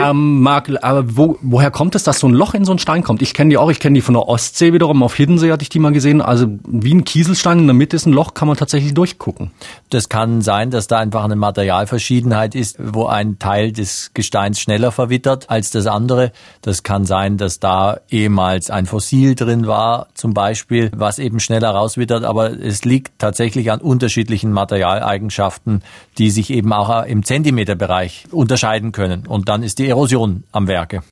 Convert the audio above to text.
Herr Makel, aber wo, woher kommt es, dass so ein Loch in so einen Stein kommt? Ich kenne die auch, ich kenne die von der Ostsee wiederum, auf Hiddensee hatte ich die mal gesehen. Also wie ein Kieselstein, in der Mitte ist ein Loch, kann man tatsächlich durchgucken. Das kann sein, dass da einfach eine Materialverschiedenheit ist, wo ein Teil des Gesteins schneller verwittert als das andere. Das kann sein, dass da ehemals ein Fossil drin war, zum Beispiel, was eben schneller rauswittert, aber es liegt tatsächlich an unterschiedlichen Materialeigenschaften, die sich eben auch im Zentimeterbereich unterscheiden können. Und dann ist die Erosion am Werke.